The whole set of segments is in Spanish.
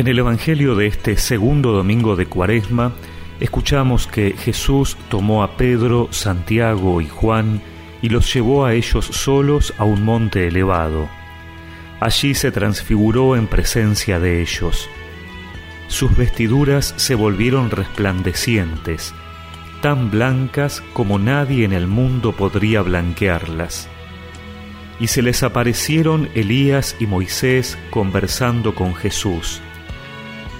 En el Evangelio de este segundo domingo de Cuaresma, escuchamos que Jesús tomó a Pedro, Santiago y Juan y los llevó a ellos solos a un monte elevado. Allí se transfiguró en presencia de ellos. Sus vestiduras se volvieron resplandecientes, tan blancas como nadie en el mundo podría blanquearlas. Y se les aparecieron Elías y Moisés conversando con Jesús.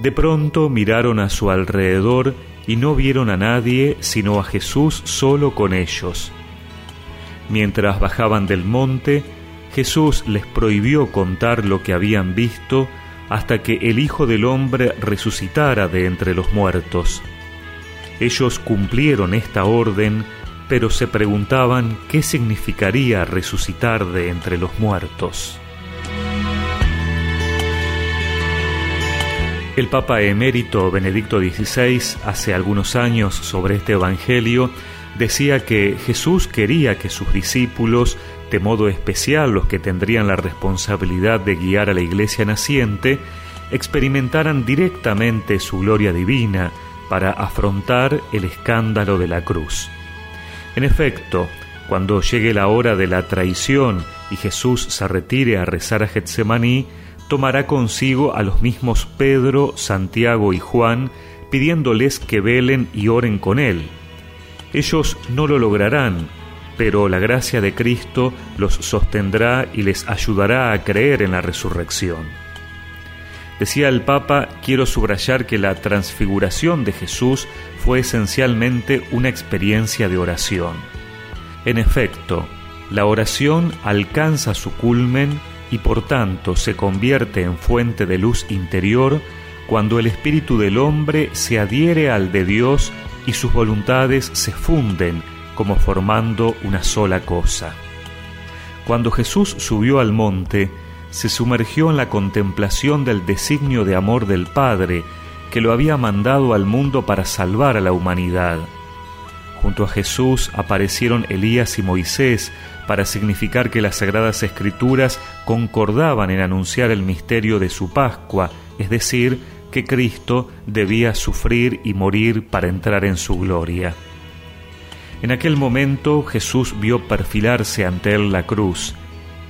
De pronto miraron a su alrededor y no vieron a nadie sino a Jesús solo con ellos. Mientras bajaban del monte, Jesús les prohibió contar lo que habían visto hasta que el Hijo del Hombre resucitara de entre los muertos. Ellos cumplieron esta orden, pero se preguntaban qué significaría resucitar de entre los muertos. El Papa emérito Benedicto XVI hace algunos años sobre este Evangelio decía que Jesús quería que sus discípulos, de modo especial los que tendrían la responsabilidad de guiar a la iglesia naciente, experimentaran directamente su gloria divina para afrontar el escándalo de la cruz. En efecto, cuando llegue la hora de la traición y Jesús se retire a rezar a Getsemaní, tomará consigo a los mismos Pedro, Santiago y Juan, pidiéndoles que velen y oren con él. Ellos no lo lograrán, pero la gracia de Cristo los sostendrá y les ayudará a creer en la resurrección. Decía el Papa, quiero subrayar que la transfiguración de Jesús fue esencialmente una experiencia de oración. En efecto, la oración alcanza su culmen y por tanto se convierte en fuente de luz interior cuando el espíritu del hombre se adhiere al de Dios y sus voluntades se funden como formando una sola cosa. Cuando Jesús subió al monte, se sumergió en la contemplación del designio de amor del Padre, que lo había mandado al mundo para salvar a la humanidad. Junto a Jesús aparecieron Elías y Moisés para significar que las sagradas escrituras concordaban en anunciar el misterio de su Pascua, es decir, que Cristo debía sufrir y morir para entrar en su gloria. En aquel momento Jesús vio perfilarse ante él la cruz,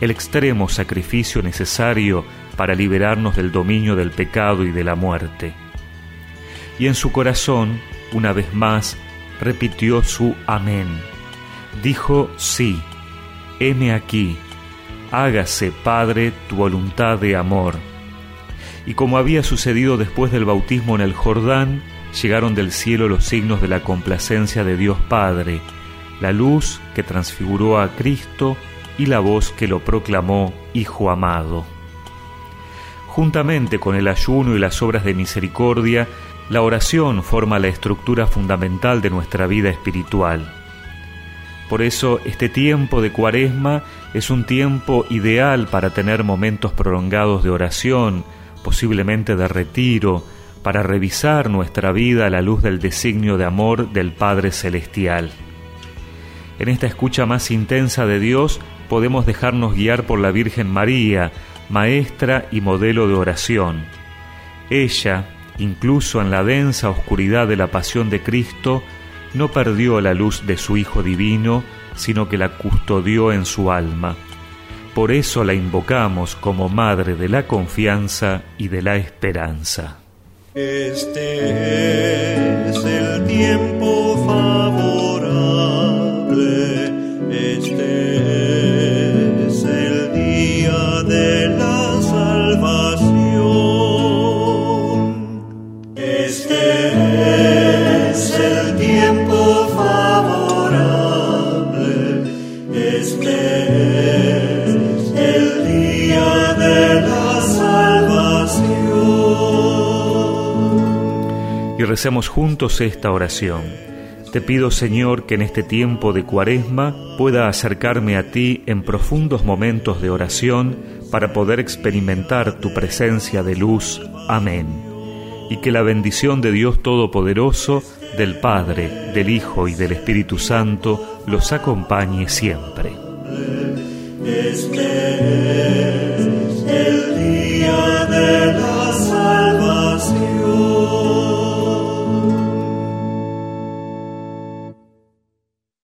el extremo sacrificio necesario para liberarnos del dominio del pecado y de la muerte. Y en su corazón, una vez más, repitió su amén. Dijo sí, heme aquí, hágase, Padre, tu voluntad de amor. Y como había sucedido después del bautismo en el Jordán, llegaron del cielo los signos de la complacencia de Dios Padre, la luz que transfiguró a Cristo y la voz que lo proclamó Hijo amado. Juntamente con el ayuno y las obras de misericordia, la oración forma la estructura fundamental de nuestra vida espiritual. Por eso este tiempo de cuaresma es un tiempo ideal para tener momentos prolongados de oración, posiblemente de retiro, para revisar nuestra vida a la luz del designio de amor del Padre Celestial. En esta escucha más intensa de Dios podemos dejarnos guiar por la Virgen María, maestra y modelo de oración. Ella, incluso en la densa oscuridad de la pasión de Cristo, no perdió la luz de su Hijo Divino, sino que la custodió en su alma. Por eso la invocamos como Madre de la confianza y de la esperanza. Este y recemos juntos esta oración. Te pido, Señor, que en este tiempo de cuaresma pueda acercarme a ti en profundos momentos de oración para poder experimentar tu presencia de luz. Amén. Y que la bendición de Dios Todopoderoso, del Padre, del Hijo y del Espíritu Santo los acompañe siempre. Este